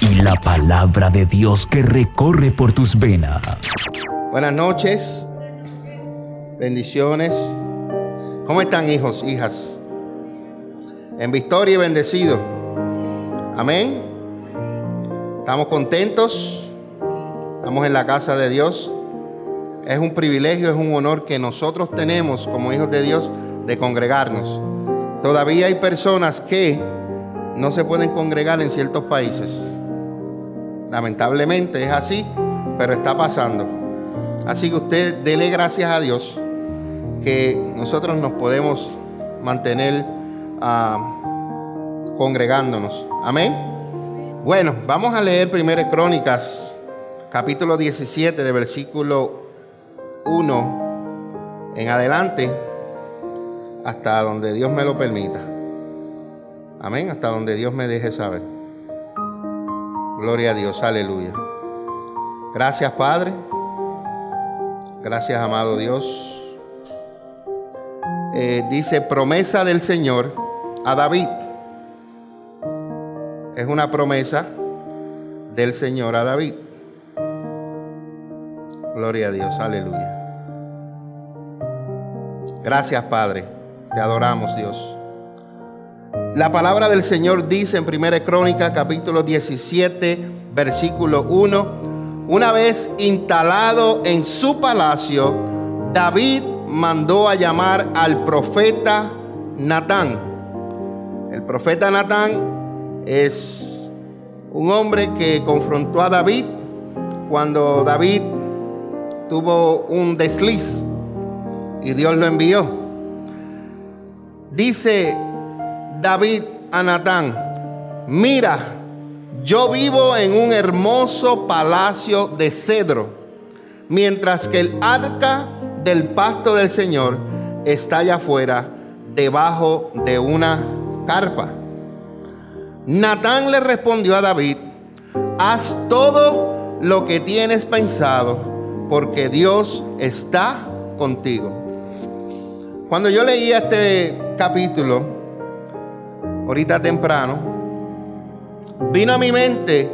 y la palabra de Dios que recorre por tus venas. Buenas noches, bendiciones. ¿Cómo están hijos, hijas? En victoria y bendecido. Amén. Estamos contentos. Estamos en la casa de Dios. Es un privilegio, es un honor que nosotros tenemos como hijos de Dios de congregarnos. Todavía hay personas que no se pueden congregar en ciertos países. Lamentablemente es así, pero está pasando. Así que usted dele gracias a Dios que nosotros nos podemos mantener uh, congregándonos. Amén. Bueno, vamos a leer 1 Crónicas, capítulo 17, de versículo 1 en adelante, hasta donde Dios me lo permita. Amén, hasta donde Dios me deje saber. Gloria a Dios, aleluya. Gracias Padre. Gracias amado Dios. Eh, dice promesa del Señor a David. Es una promesa del Señor a David. Gloria a Dios, aleluya. Gracias Padre, te adoramos Dios. La palabra del Señor dice en 1 Crónica capítulo 17 versículo 1, una vez instalado en su palacio, David mandó a llamar al profeta Natán. El profeta Natán es un hombre que confrontó a David cuando David tuvo un desliz y Dios lo envió. Dice David a Natán, mira, yo vivo en un hermoso palacio de cedro, mientras que el arca del pacto del Señor está allá afuera, debajo de una carpa. Natán le respondió a David, haz todo lo que tienes pensado, porque Dios está contigo. Cuando yo leía este capítulo, ahorita temprano, vino a mi mente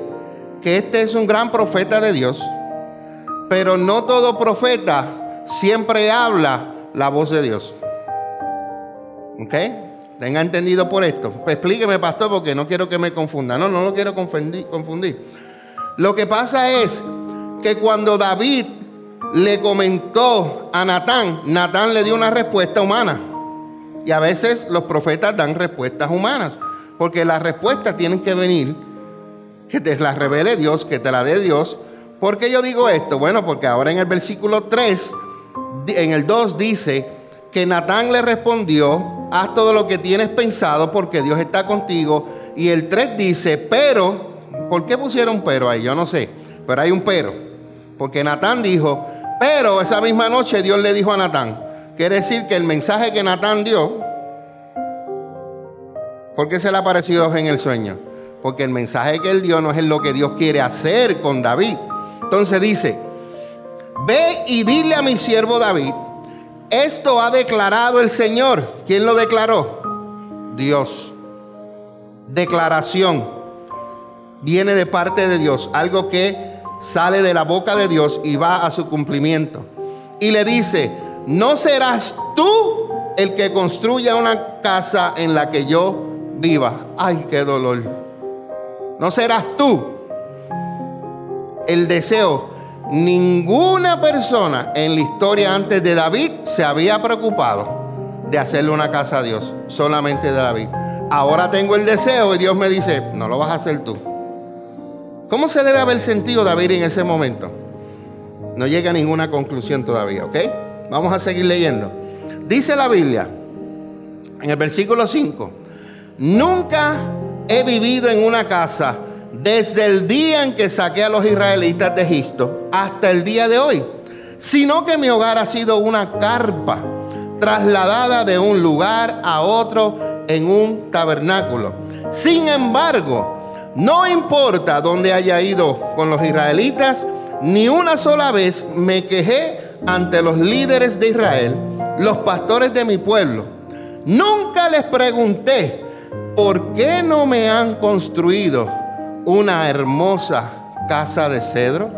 que este es un gran profeta de Dios, pero no todo profeta siempre habla la voz de Dios. ¿Ok? ¿Tenga entendido por esto? Pues explíqueme, pastor, porque no quiero que me confunda. No, no lo quiero confundir. confundir. Lo que pasa es que cuando David le comentó a Natán, Natán le dio una respuesta humana. Y a veces los profetas dan respuestas humanas, porque las respuestas tienen que venir, que te las revele Dios, que te la dé Dios. ¿Por qué yo digo esto? Bueno, porque ahora en el versículo 3, en el 2 dice que Natán le respondió, haz todo lo que tienes pensado porque Dios está contigo. Y el 3 dice, pero, ¿por qué pusieron pero ahí? Yo no sé, pero hay un pero. Porque Natán dijo, pero esa misma noche Dios le dijo a Natán, quiere decir que el mensaje que Natán dio, ¿por qué se le apareció en el sueño? Porque el mensaje que él dio no es lo que Dios quiere hacer con David. Entonces dice, ve y dile a mi siervo David, esto ha declarado el Señor. ¿Quién lo declaró? Dios. Declaración. Viene de parte de Dios, algo que sale de la boca de Dios y va a su cumplimiento. Y le dice, no serás tú el que construya una casa en la que yo viva. Ay, qué dolor. No serás tú. El deseo. Ninguna persona en la historia antes de David se había preocupado de hacerle una casa a Dios. Solamente de David. Ahora tengo el deseo y Dios me dice, no lo vas a hacer tú. ¿Cómo se debe haber sentido David en ese momento? No llega a ninguna conclusión todavía, ¿ok? Vamos a seguir leyendo. Dice la Biblia, en el versículo 5, nunca he vivido en una casa desde el día en que saqué a los israelitas de Egipto hasta el día de hoy, sino que mi hogar ha sido una carpa trasladada de un lugar a otro en un tabernáculo. Sin embargo, no importa dónde haya ido con los israelitas, ni una sola vez me quejé ante los líderes de Israel, los pastores de mi pueblo. Nunca les pregunté, ¿por qué no me han construido una hermosa casa de cedro?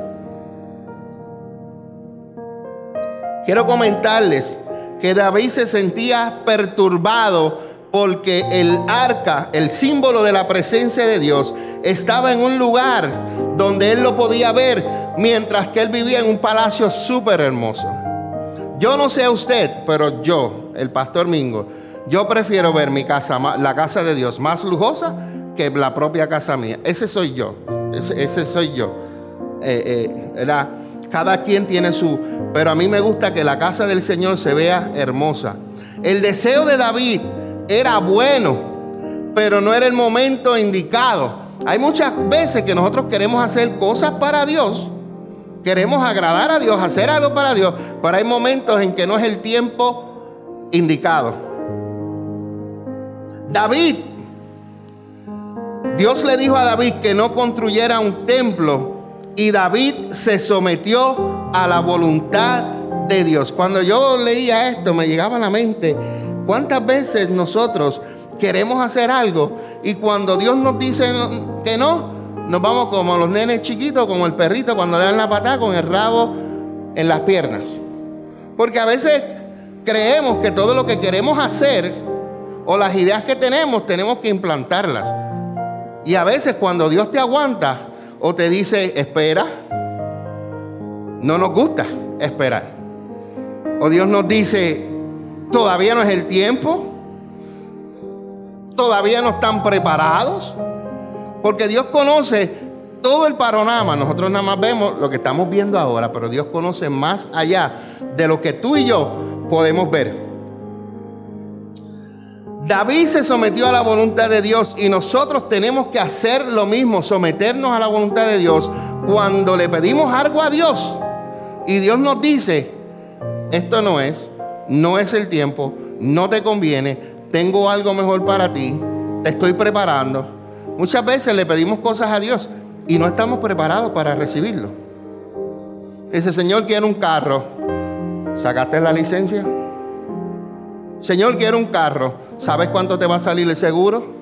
Quiero comentarles que David se sentía perturbado porque el arca, el símbolo de la presencia de Dios, estaba en un lugar donde él lo podía ver, mientras que él vivía en un palacio súper hermoso. Yo no sé a usted, pero yo, el pastor Mingo, yo prefiero ver mi casa, la casa de Dios, más lujosa que la propia casa mía. Ese soy yo. Ese, soy yo. Eh, eh, Cada quien tiene su... Pero a mí me gusta que la casa del Señor se vea hermosa. El deseo de David era bueno, pero no era el momento indicado. Hay muchas veces que nosotros queremos hacer cosas para Dios. Queremos agradar a Dios, hacer algo para Dios, pero hay momentos en que no es el tiempo indicado. David, Dios le dijo a David que no construyera un templo y David se sometió a la voluntad de Dios. Cuando yo leía esto me llegaba a la mente cuántas veces nosotros queremos hacer algo y cuando Dios nos dice que no, nos vamos como los nenes chiquitos, como el perrito cuando le dan la patada con el rabo en las piernas. Porque a veces creemos que todo lo que queremos hacer o las ideas que tenemos tenemos que implantarlas. Y a veces cuando Dios te aguanta o te dice, espera, no nos gusta esperar. O Dios nos dice, todavía no es el tiempo, todavía no están preparados, porque Dios conoce todo el panorama. Nosotros nada más vemos lo que estamos viendo ahora, pero Dios conoce más allá de lo que tú y yo podemos ver. David se sometió a la voluntad de Dios y nosotros tenemos que hacer lo mismo, someternos a la voluntad de Dios cuando le pedimos algo a Dios y Dios nos dice, esto no es, no es el tiempo, no te conviene, tengo algo mejor para ti, te estoy preparando. Muchas veces le pedimos cosas a Dios y no estamos preparados para recibirlo. Dice, Señor, quiero un carro. ¿Sacaste la licencia? Señor, quiero un carro. ¿Sabes cuánto te va a salir el seguro?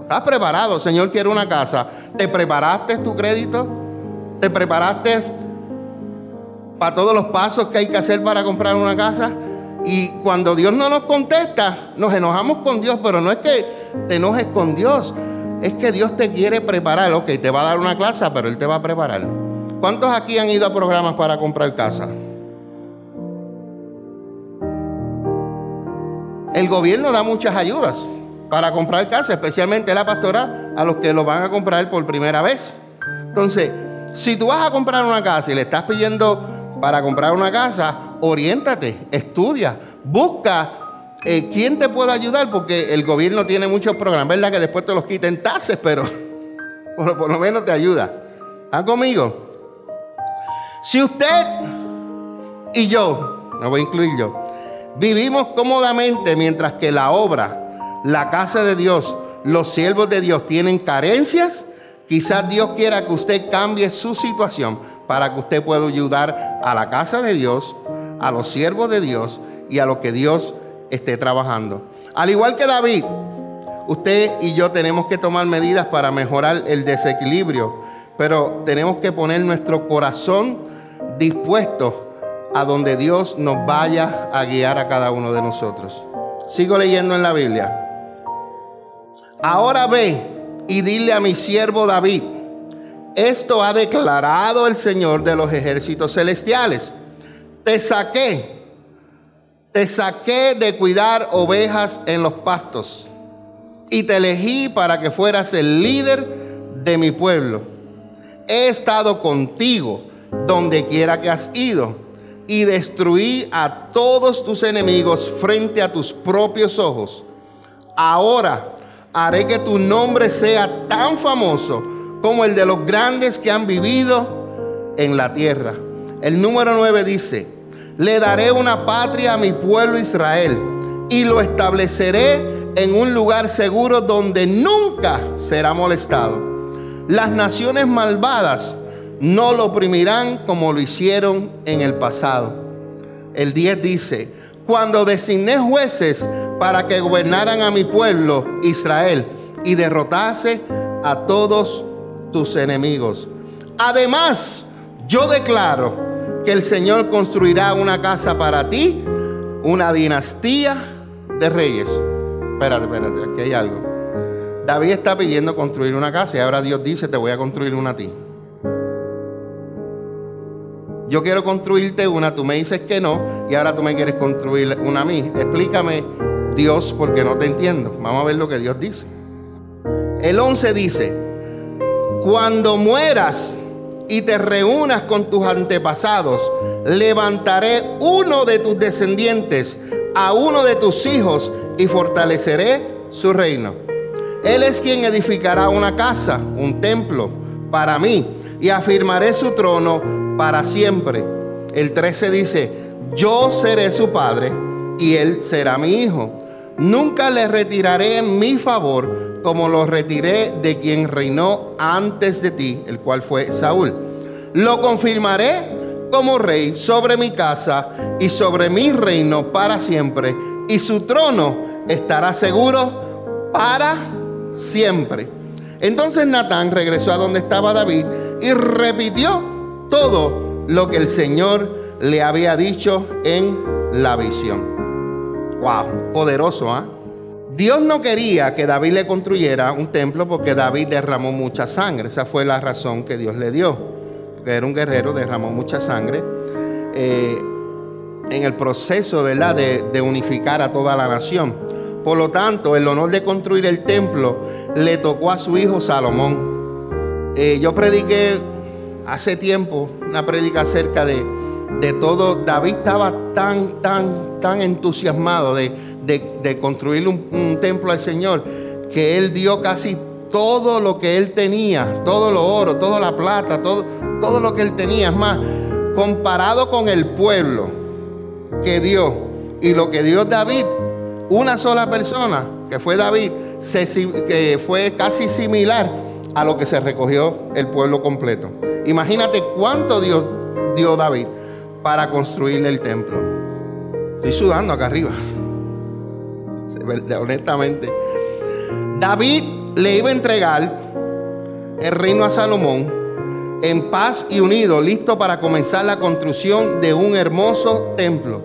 ¿Estás preparado? Señor, quiero una casa. ¿Te preparaste tu crédito? ¿Te preparaste para todos los pasos que hay que hacer para comprar una casa? Y cuando Dios no nos contesta, nos enojamos con Dios, pero no es que te enojes con Dios, es que Dios te quiere preparar. Ok, te va a dar una clase, pero Él te va a preparar. ¿Cuántos aquí han ido a programas para comprar casa? El gobierno da muchas ayudas para comprar casa, especialmente la pastora, a los que lo van a comprar por primera vez. Entonces, si tú vas a comprar una casa y le estás pidiendo para comprar una casa, oriéntate, estudia, busca eh, quién te puede ayudar, porque el gobierno tiene muchos programas, ¿verdad? Que después te los quiten tases, pero por, lo menos te ayuda. ¿Están conmigo? Si usted y yo, me voy a incluir yo, Vivimos cómodamente mientras que la obra, la casa de Dios, los siervos de Dios tienen carencias. Quizás Dios quiera que usted cambie su situación para que usted pueda ayudar a la casa de Dios, a los siervos de Dios y a lo que Dios esté trabajando. Al igual que David, usted y yo tenemos que tomar medidas para mejorar el desequilibrio, pero tenemos que poner nuestro corazón dispuesto a donde Dios nos vaya a guiar a cada uno de nosotros. Sigo leyendo en la Biblia. Ahora ve y dile a mi siervo David, esto ha declarado el Señor de los ejércitos celestiales. Te saqué, te saqué de cuidar ovejas en los pastos y te elegí para que fueras el líder de mi pueblo. He estado contigo donde quiera que has ido y destruí a todos tus enemigos frente a tus propios ojos. Ahora haré que tu nombre sea tan famoso como el de los grandes que han vivido en la tierra. El número 9 dice, le daré una patria a mi pueblo Israel y lo estableceré en un lugar seguro donde nunca será molestado. Las naciones malvadas no lo oprimirán como lo hicieron en el pasado. El 10 dice, cuando designé jueces para que gobernaran a mi pueblo Israel y derrotase a todos tus enemigos. Además, yo declaro que el Señor construirá una casa para ti, una dinastía de reyes. Espérate, espérate, aquí hay algo. David está pidiendo construir una casa y ahora Dios dice, te voy a construir una a ti. Yo quiero construirte una, tú me dices que no y ahora tú me quieres construir una a mí. Explícame, Dios, porque no te entiendo. Vamos a ver lo que Dios dice. El 11 dice, cuando mueras y te reúnas con tus antepasados, levantaré uno de tus descendientes, a uno de tus hijos, y fortaleceré su reino. Él es quien edificará una casa, un templo, para mí, y afirmaré su trono para siempre. El 13 dice, yo seré su padre y él será mi hijo. Nunca le retiraré en mi favor como lo retiré de quien reinó antes de ti, el cual fue Saúl. Lo confirmaré como rey sobre mi casa y sobre mi reino para siempre, y su trono estará seguro para siempre. Entonces Natán regresó a donde estaba David y repitió todo lo que el Señor le había dicho en la visión. Wow, poderoso, ¿ah? Dios no quería que David le construyera un templo porque David derramó mucha sangre. Esa fue la razón que Dios le dio. Que era un guerrero, derramó mucha sangre. Eh, en el proceso ¿verdad? De, de unificar a toda la nación. Por lo tanto, el honor de construir el templo le tocó a su hijo Salomón. Eh, yo prediqué hace tiempo una predica acerca de, de todo. David estaba tan, tan, tan entusiasmado de, de, construir un, templo al Señor que él dio casi todo lo que él tenía, todo lo oro, toda la plata, todo, todo lo que él tenía. Es más, comparado con el pueblo que dio y lo que dio David, una sola persona, que fue David, se, que fue casi similar a lo que se recogió el pueblo completo. Imagínate cuánto Dios dio David para construirle el templo. Estoy sudando acá arriba. Honestamente. David le iba a entregar el reino a Salomón en paz y unido, listo para comenzar la construcción de un hermoso templo.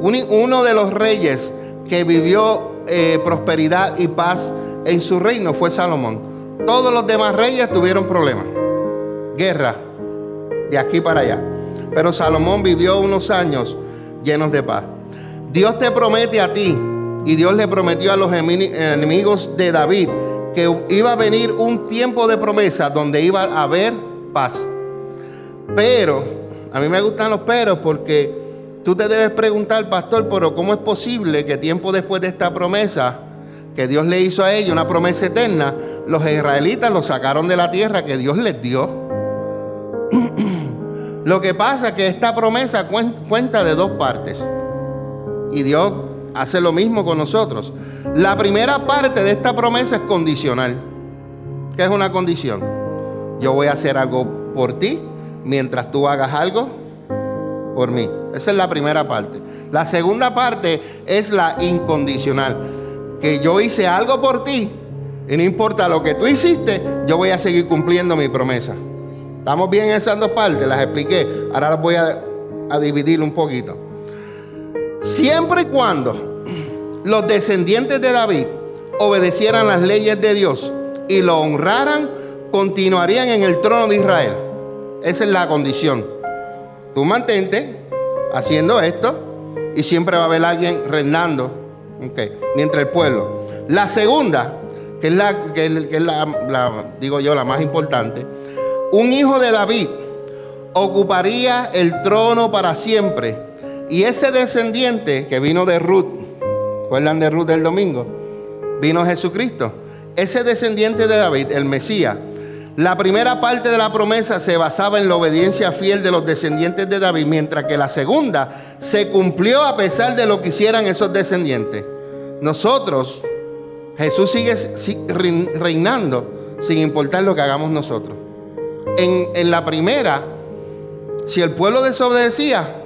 Uno de los reyes que vivió eh, prosperidad y paz en su reino fue Salomón. Todos los demás reyes tuvieron problemas, guerra, de aquí para allá. Pero Salomón vivió unos años llenos de paz. Dios te promete a ti y Dios le prometió a los enemigos de David que iba a venir un tiempo de promesa donde iba a haber paz. Pero, a mí me gustan los peros porque tú te debes preguntar, pastor, pero ¿cómo es posible que tiempo después de esta promesa que Dios le hizo a ellos, una promesa eterna, los israelitas lo sacaron de la tierra que Dios les dio? Lo que pasa es que esta promesa cuenta de dos partes. Y Dios hace lo mismo con nosotros. La primera parte de esta promesa es condicional. ¿Qué es una condición? Yo voy a hacer algo por ti mientras tú hagas algo por mí. Esa es la primera parte. La segunda parte es la incondicional. Que yo hice algo por ti y no importa lo que tú hiciste, yo voy a seguir cumpliendo mi promesa. ¿Estamos bien en esas dos partes? Las expliqué. Ahora las voy a, a dividir un poquito. Siempre y cuando los descendientes de David obedecieran las leyes de Dios y lo honraran, continuarían en el trono de Israel. Esa es la condición. Tú mantente haciendo esto y siempre va a haber alguien reinando okay, mientras el pueblo. La segunda, que es la, que es la, la, digo yo, la más importante, un hijo de David ocuparía el trono para siempre. Y ese descendiente que vino de Ruth, ¿recuerdan de Ruth del domingo? Vino Jesucristo. Ese descendiente de David, el Mesías, la primera parte de la promesa se basaba en la obediencia fiel de los descendientes de David, mientras que la segunda se cumplió a pesar de lo que hicieran esos descendientes. Nosotros, Jesús sigue reinando sin importar lo que hagamos nosotros en, la primera, si el pueblo desobedecía,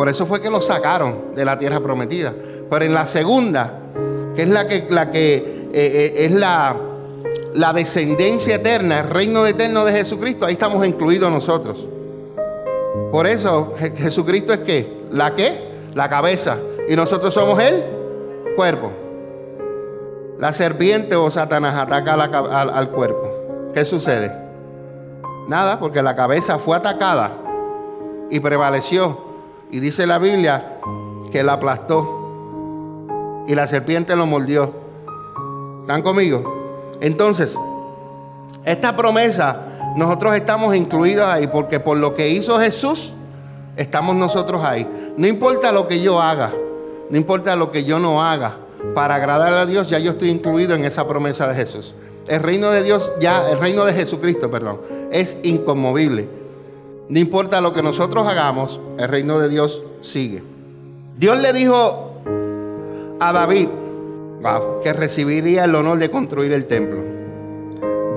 por eso fue que lo sacaron de la tierra prometida. Pero en la segunda, que es la que, la que eh, eh, es la, descendencia eterna, el reino eterno de Jesucristo, ahí estamos incluidos nosotros. Por eso Jesucristo es que, ¿la qué? La cabeza. Y nosotros somos el cuerpo. La serpiente o Satanás ataca al, al cuerpo. ¿Qué sucede? Nada, porque la cabeza fue atacada y prevaleció. Y dice la Biblia que la aplastó y la serpiente lo mordió. ¿Están conmigo? Entonces, esta promesa, nosotros estamos incluidos ahí porque por lo que hizo Jesús, estamos nosotros ahí. No importa lo que yo haga, no importa lo que yo no haga, para agradar a Dios, ya yo estoy incluido en esa promesa de Jesús. El reino de Dios, ya, el reino de Jesucristo, perdón, es inconmovible. No importa lo que nosotros hagamos, el reino de Dios sigue. Dios le dijo a David que recibiría el honor de construir el templo.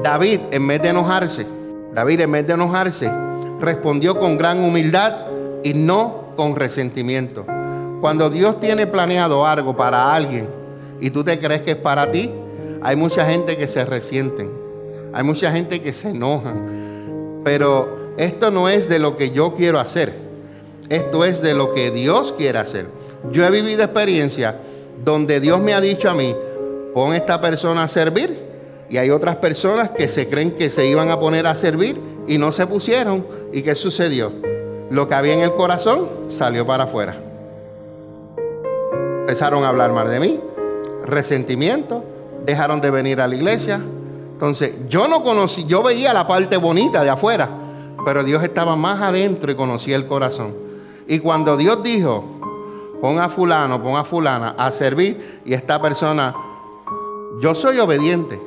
David, en vez de enojarse, David, en vez de enojarse, respondió con gran humildad y no con resentimiento. Cuando Dios tiene planeado algo para alguien y tú te crees que es para ti, hay mucha gente que se resienten, hay mucha gente que se enojan, pero esto no es de lo que yo quiero hacer, esto es de lo que Dios quiere hacer. Yo he vivido experiencia donde Dios me ha dicho a mí, pon esta persona a servir, y hay otras personas que se creen que se iban a poner a servir y no se pusieron. ¿Y qué sucedió? Lo que había en el corazón salió para afuera. Empezaron a hablar mal de mí, resentimiento, dejaron de venir a la iglesia. Entonces, yo no conocí, yo veía la parte bonita de afuera, pero Dios estaba más adentro y conocía el corazón. Y cuando Dios dijo, pon a fulano, pon a fulana a servir, y esta persona, yo soy obediente.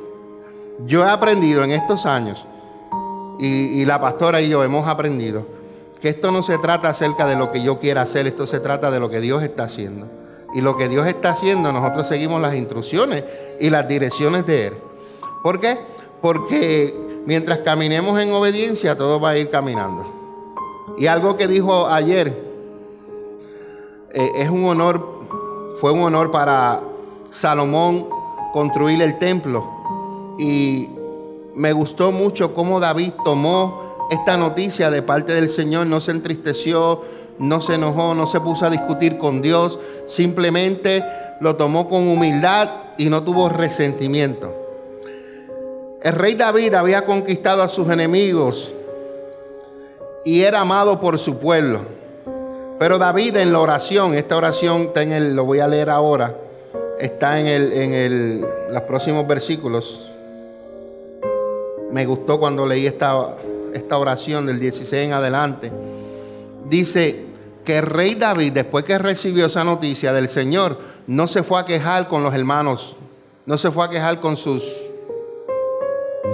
Yo he aprendido en estos años, y, la pastora y yo hemos aprendido, que esto no se trata acerca de lo que yo quiera hacer, esto se trata de lo que Dios está haciendo. Y lo que Dios está haciendo, nosotros seguimos las instrucciones y las direcciones de Él. ¿Por qué? Porque mientras caminemos en obediencia, todo va a ir caminando. Y algo que dijo ayer, eh, es un honor, fue un honor para Salomón construir el templo. Y me gustó mucho cómo David tomó esta noticia de parte del Señor, no se entristeció, no se enojó, no se puso a discutir con Dios, simplemente lo tomó con humildad y no tuvo resentimiento. El rey David había conquistado a sus enemigos y era amado por su pueblo. Pero David en la oración, esta oración está en el, lo voy a leer ahora, está en, el, en el, los próximos versículos. Me gustó cuando leí esta, esta oración del 16 en adelante. Dice, que el rey David, después que recibió esa noticia del Señor, no se fue a quejar con los hermanos, no se fue a quejar con sus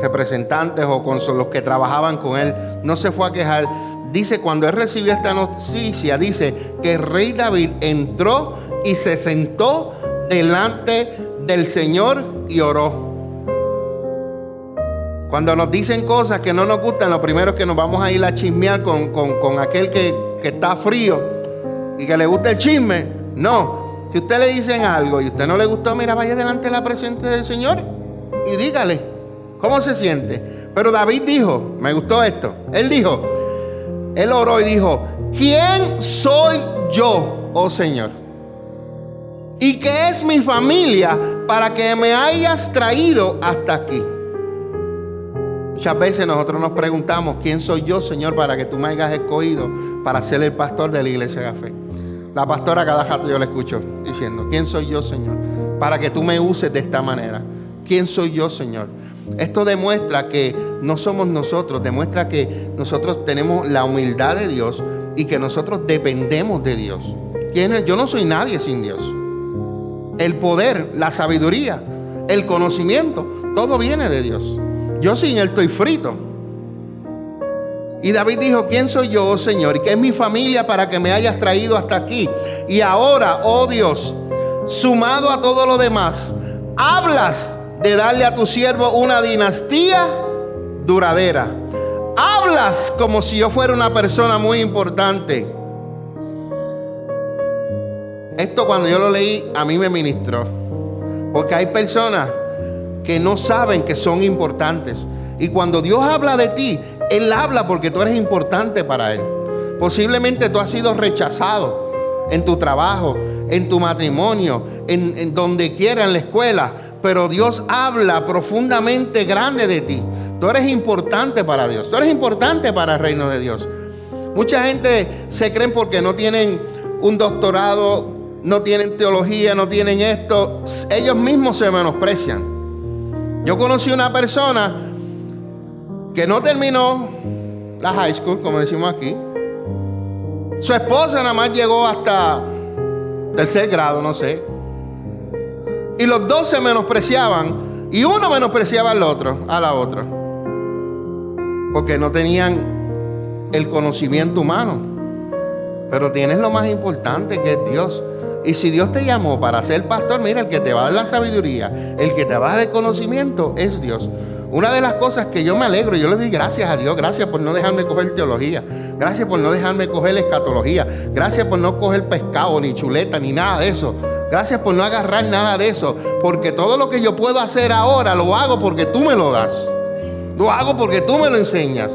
representantes o con los que trabajaban con él, no se fue a quejar. Dice, cuando él recibió esta noticia, dice que el rey David entró y se sentó delante del Señor y oró. Cuando nos dicen cosas que no nos gustan, lo primero es que nos vamos a ir a chismear con, con aquel que, que está frío y que le gusta el chisme. No, si usted le dicen algo y usted no le gustó, mira, vaya delante de la presencia del Señor y dígale cómo se siente. Pero David dijo, me gustó esto, él dijo, él oró y dijo, ¿quién soy yo, oh Señor? ¿Y qué es mi familia para que me hayas traído hasta aquí? Muchas veces nosotros nos preguntamos, ¿quién soy yo, Señor, para que tú me hayas escogido para ser el pastor de la iglesia de fe? La pastora cada rato yo le escucho diciendo, ¿quién soy yo, Señor? Para que tú me uses de esta manera. ¿Quién soy yo, Señor? Esto demuestra que no somos nosotros, demuestra que nosotros tenemos la humildad de Dios y que nosotros dependemos de Dios. Yo no soy nadie sin Dios. El poder, la sabiduría, el conocimiento, todo viene de Dios. Yo sin él estoy frito. Y David dijo, ¿quién soy yo, oh Señor? ¿Y qué es mi familia para que me hayas traído hasta aquí? Y ahora, oh Dios, sumado a todo lo demás, hablas de darle a tu siervo una dinastía duradera. Hablas como si yo fuera una persona muy importante. Esto cuando yo lo leí, a mí me ministró. Porque hay personas que no saben que son importantes. Y cuando Dios habla de ti, Él habla porque tú eres importante para Él. Posiblemente tú has sido rechazado en tu trabajo, en tu matrimonio, en, donde quiera, en la escuela. Pero Dios habla profundamente grande de ti. Tú eres importante para Dios. Tú eres importante para el reino de Dios. Mucha gente se creen porque no tienen un doctorado, no tienen teología, no tienen esto. Ellos mismos se menosprecian. Yo conocí una persona que no terminó la high school, como decimos aquí. Su esposa nada más llegó hasta tercer grado, no sé. Y los dos se menospreciaban. Y uno menospreciaba al otro, a la otra. Porque no tenían el conocimiento humano. Pero tienes lo más importante que es Dios. Y si Dios te llamó para ser pastor, mira, el que te va a dar la sabiduría, el que te va a dar el conocimiento es Dios. Una de las cosas que yo me alegro, yo le doy gracias a Dios, gracias por no dejarme coger teología, gracias por no dejarme coger escatología, gracias por no coger pescado, ni chuleta, ni nada de eso. Gracias por no agarrar nada de eso, porque todo lo que yo puedo hacer ahora lo hago porque tú me lo das. Lo hago porque tú me lo enseñas.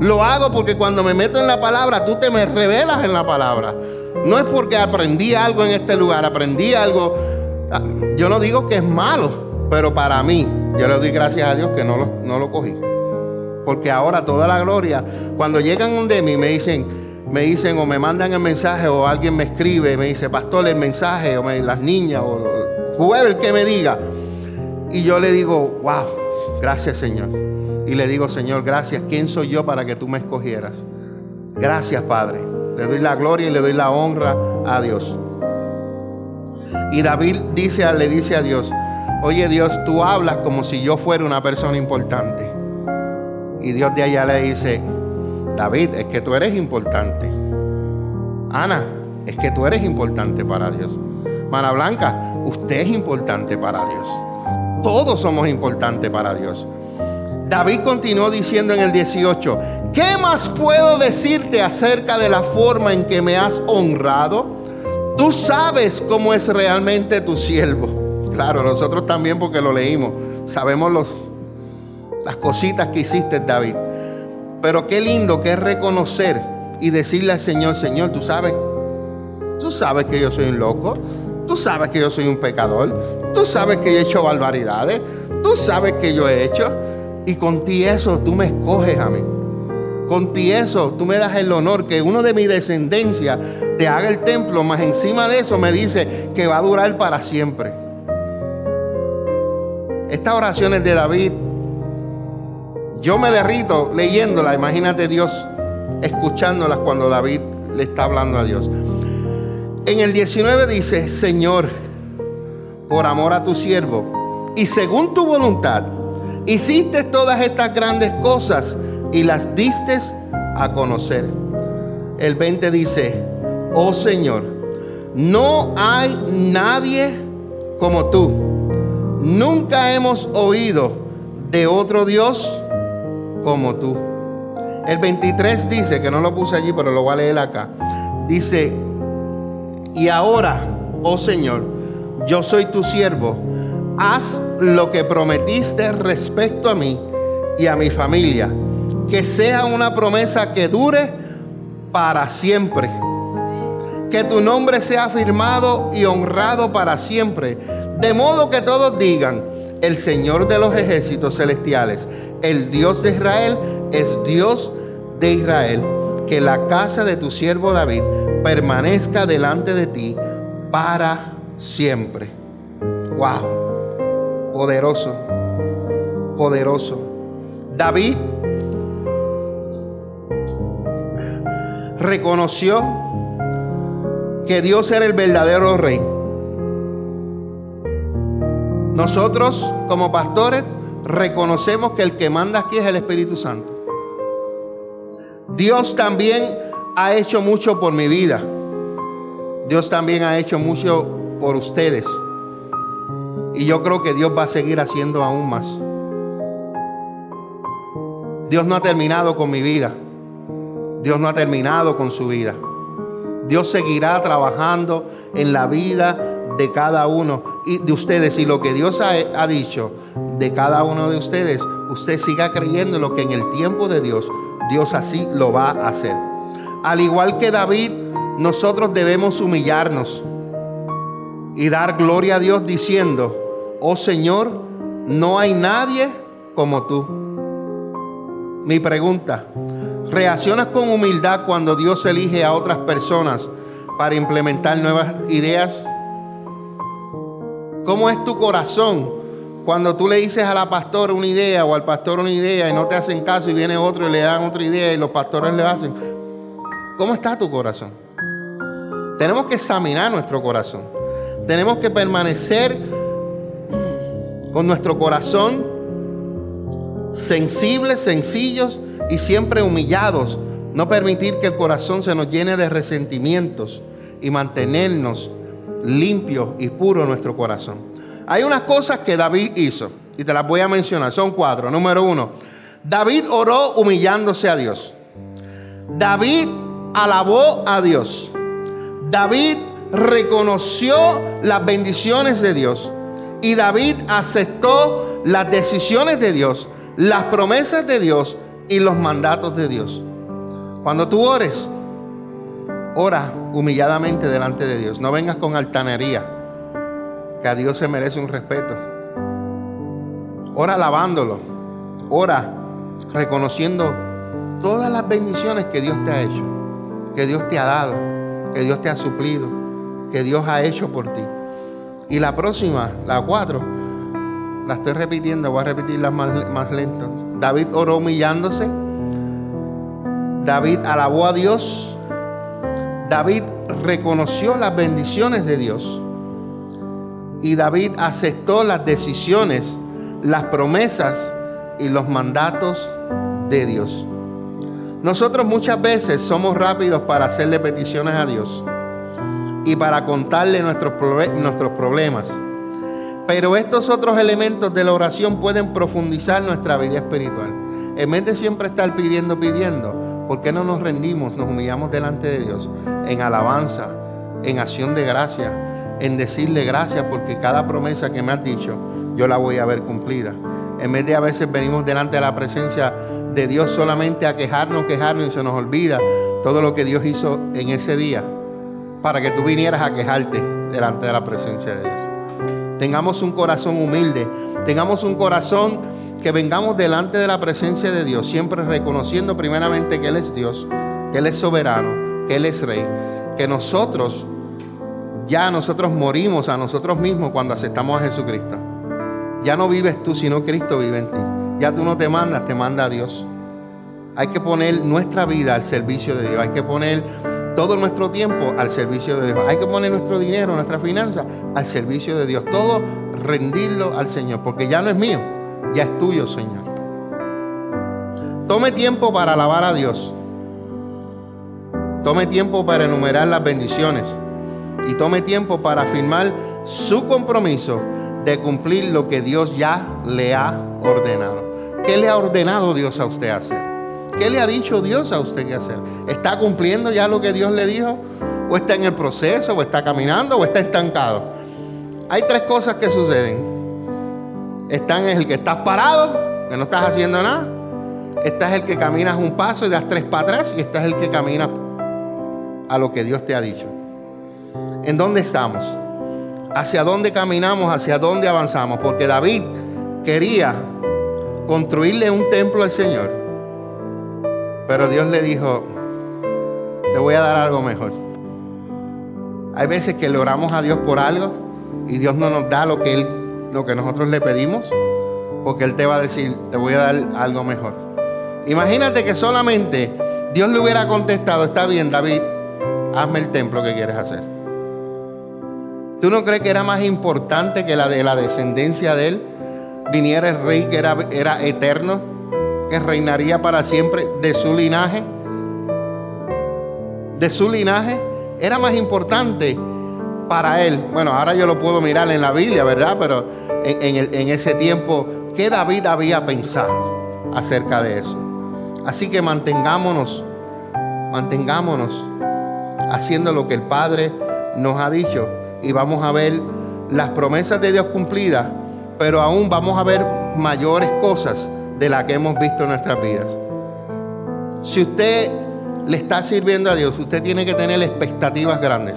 Lo hago porque cuando me meto en la palabra, tú te me revelas en la palabra. No es porque aprendí algo en este lugar, aprendí algo. Ah, yo no digo que es malo, pero para mí, yo le doy gracias a Dios que no lo, no lo cogí. Porque ahora toda la gloria, cuando llegan de mí me dicen, me dicen o me mandan el mensaje o alguien me escribe, me dice, pastor, el mensaje, o las niñas, o whoever que me diga. Y yo le digo, wow, gracias Señor. Y le digo, Señor, gracias. ¿Quién soy yo para que tú me escogieras? Gracias, Padre. Le doy la gloria y le doy la honra a Dios. Y David dice, le dice a Dios, oye Dios, tú hablas como si yo fuera una persona importante. Y Dios de allá le dice, David, es que tú eres importante. Ana, es que tú eres importante para Dios. Mana Blanca, usted es importante para Dios. Todos somos importantes para Dios. David continuó diciendo en el 18, ¿qué más puedo decirte acerca de la forma en que me has honrado? Tú sabes cómo es realmente tu siervo. Claro, nosotros también porque lo leímos. Sabemos los, las cositas que hiciste, David. Pero qué lindo que es reconocer y decirle al Señor, Señor, tú sabes, tú sabes que yo soy un loco, tú sabes que yo soy un pecador, tú sabes que yo he hecho barbaridades, tú sabes que yo he hecho, y con ti eso tú me escoges a mí. Con ti eso tú me das el honor que uno de mi descendencia te haga el templo, más encima de eso me dice que va a durar para siempre. Estas oraciones de David yo me derrito leyéndolas. Imagínate Dios escuchándolas cuando David le está hablando a Dios. En el 19 dice, Señor, por amor a tu siervo y según tu voluntad, hiciste todas estas grandes cosas y las diste a conocer. El 20 dice, oh Señor, no hay nadie como tú. Nunca hemos oído de otro Dios como tú. El 23 dice, que no lo puse allí, pero lo voy a leer acá. Dice, y ahora, oh Señor, yo soy tu siervo, haz lo que prometiste respecto a mí y a mi familia, que sea una promesa que dure para siempre. Que tu nombre sea afirmado y honrado para siempre, de modo que todos digan, el Señor de los ejércitos celestiales, el Dios de Israel, es Dios de Israel. Que la casa de tu siervo David permanezca delante de ti para siempre. Wow, poderoso, poderoso. David reconoció que Dios era el verdadero rey nosotros como pastores reconocemos que el que manda aquí es el Espíritu Santo. Dios también ha hecho mucho por mi vida. Dios también ha hecho mucho por ustedes. Y yo creo que Dios va a seguir haciendo aún más. Dios no ha terminado con mi vida. Dios no ha terminado con su vida. Dios seguirá trabajando en la vida de cada uno de ustedes y lo que Dios ha, ha dicho de cada uno de ustedes, usted siga creyendo lo que en el tiempo de Dios, Dios así lo va a hacer. Al igual que David, nosotros debemos humillarnos y dar gloria a Dios diciendo, oh Señor, no hay nadie como tú. Mi pregunta, ¿reaccionas con humildad cuando Dios elige a otras personas para implementar nuevas ideas? ¿Cómo es tu corazón cuando tú le dices a la pastora una idea o al pastor una idea y no te hacen caso y viene otro y le dan otra idea y los pastores le hacen? ¿Cómo está tu corazón? Tenemos que examinar nuestro corazón. Tenemos que permanecer con nuestro corazón sensibles, sencillos y siempre humillados. No permitir que el corazón se nos llene de resentimientos y mantenernos limpios y puros nuestro corazón. Hay unas cosas que David hizo y te las voy a mencionar. Son cuatro. Número uno, David oró humillándose a Dios. David alabó a Dios. David reconoció las bendiciones de Dios. Y David aceptó las decisiones de Dios las promesas de Dios y los mandatos de Dios. Cuando tú ores, ora humilladamente delante de Dios. No vengas con altanería, que a Dios se merece un respeto. Ora alabándolo. Ora reconociendo todas las bendiciones que Dios te ha hecho, que Dios te ha dado, que Dios te ha suplido, que Dios ha hecho por ti. Y la próxima, la cuatro, la estoy repitiendo, voy a repetirla más, más lento. David oró humillándose. David alabó a Dios. David reconoció las bendiciones de Dios. Y David aceptó las decisiones, las promesas y los mandatos de Dios. Nosotros muchas veces somos rápidos para hacerle peticiones a Dios y para contarle nuestros, nuestros problemas. Pero estos otros elementos de la oración pueden profundizar nuestra vida espiritual. En vez de siempre estar pidiendo, pidiendo, ¿por qué no nos rendimos, nos humillamos delante de Dios en alabanza, en acción de gracia, en decirle gracias porque cada promesa que me has dicho, yo la voy a ver cumplida? En vez de a veces venimos delante de la presencia de Dios solamente a quejarnos, quejarnos y se nos olvida todo lo que Dios hizo en ese día para que tú vinieras a quejarte delante de la presencia de Dios. Tengamos un corazón humilde. Tengamos un corazón que vengamos delante de la presencia de Dios, siempre reconociendo primeramente que Él es Dios, que Él es soberano, que Él es Rey, que nosotros, ya nosotros morimos a nosotros mismos cuando aceptamos a Jesucristo. Ya no vives tú, sino Cristo vive en ti. Ya tú no te mandas, te manda a Dios. Hay que poner nuestra vida al servicio de Dios. Hay que poner todo nuestro tiempo al servicio de Dios. Hay que poner nuestro dinero, nuestra finanza al servicio de Dios. Todo rendirlo al Señor, porque ya no es mío, ya es tuyo, Señor. Tome tiempo para alabar a Dios. Tome tiempo para enumerar las bendiciones. Y tome tiempo para afirmar su compromiso de cumplir lo que Dios ya le ha ordenado. ¿Qué le ha ordenado Dios a usted hacer? ¿Qué le ha dicho Dios a usted que hacer? ¿Está cumpliendo ya lo que Dios le dijo? ¿O está en el proceso? ¿O está caminando? ¿O está estancado? Hay tres cosas que suceden. Están es el que estás parado, que no estás haciendo nada. Estás el que caminas un paso y das tres para atrás. Y estás el que camina a lo que Dios te ha dicho. ¿En dónde estamos? ¿Hacia dónde caminamos? ¿Hacia dónde avanzamos? Porque David quería construirle un templo al Señor pero Dios le dijo, te voy a dar algo mejor. Hay veces que le oramos a Dios por algo y Dios no nos da lo que, nosotros le pedimos, porque Él te va a decir, te voy a dar algo mejor. Imagínate que solamente Dios le hubiera contestado, está bien David, hazme el templo que quieres hacer. ¿Tú no crees que era más importante que la de la descendencia de él? Viniera el rey que era eterno que reinaría para siempre de su linaje, de su linaje, era más importante para él. Bueno, ahora yo lo puedo mirar en la Biblia, ¿verdad? Pero en, ese tiempo, ¿qué David había pensado acerca de eso? Así que mantengámonos, mantengámonos haciendo lo que el Padre nos ha dicho y vamos a ver las promesas de Dios cumplidas, pero aún vamos a ver mayores cosas de las que hemos visto en nuestras vidas. Si usted le está sirviendo a Dios, usted tiene que tener expectativas grandes.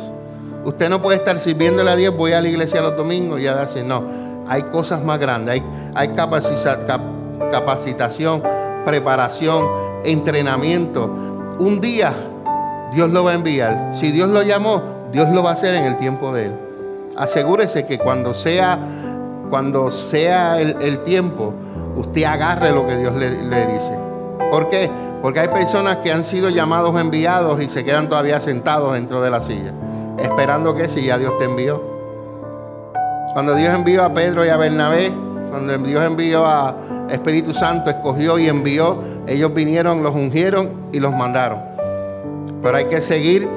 Usted no puede estar sirviéndole a Dios, voy a la iglesia los domingos y a decir, no, hay cosas más grandes, hay, hay capacitación, preparación, entrenamiento. Un día Dios lo va a enviar. Si Dios lo llamó, Dios lo va a hacer en el tiempo de Él. Asegúrese que cuando sea, cuando sea el, tiempo, usted agarre lo que Dios le, dice. ¿Por qué? Porque hay personas que han sido llamados enviados y se quedan todavía sentados dentro de la silla, esperando que si ya Dios te envió. Cuando Dios envió a Pedro y a Bernabé, cuando Dios envió a Espíritu Santo, escogió y envió, ellos vinieron, los ungieron y los mandaron. Pero hay que seguir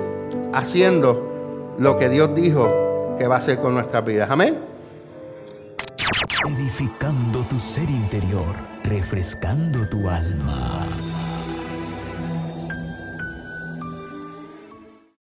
haciendo lo que Dios dijo que va a hacer con nuestras vidas. Amén. Edificando tu ser interior, refrescando tu alma.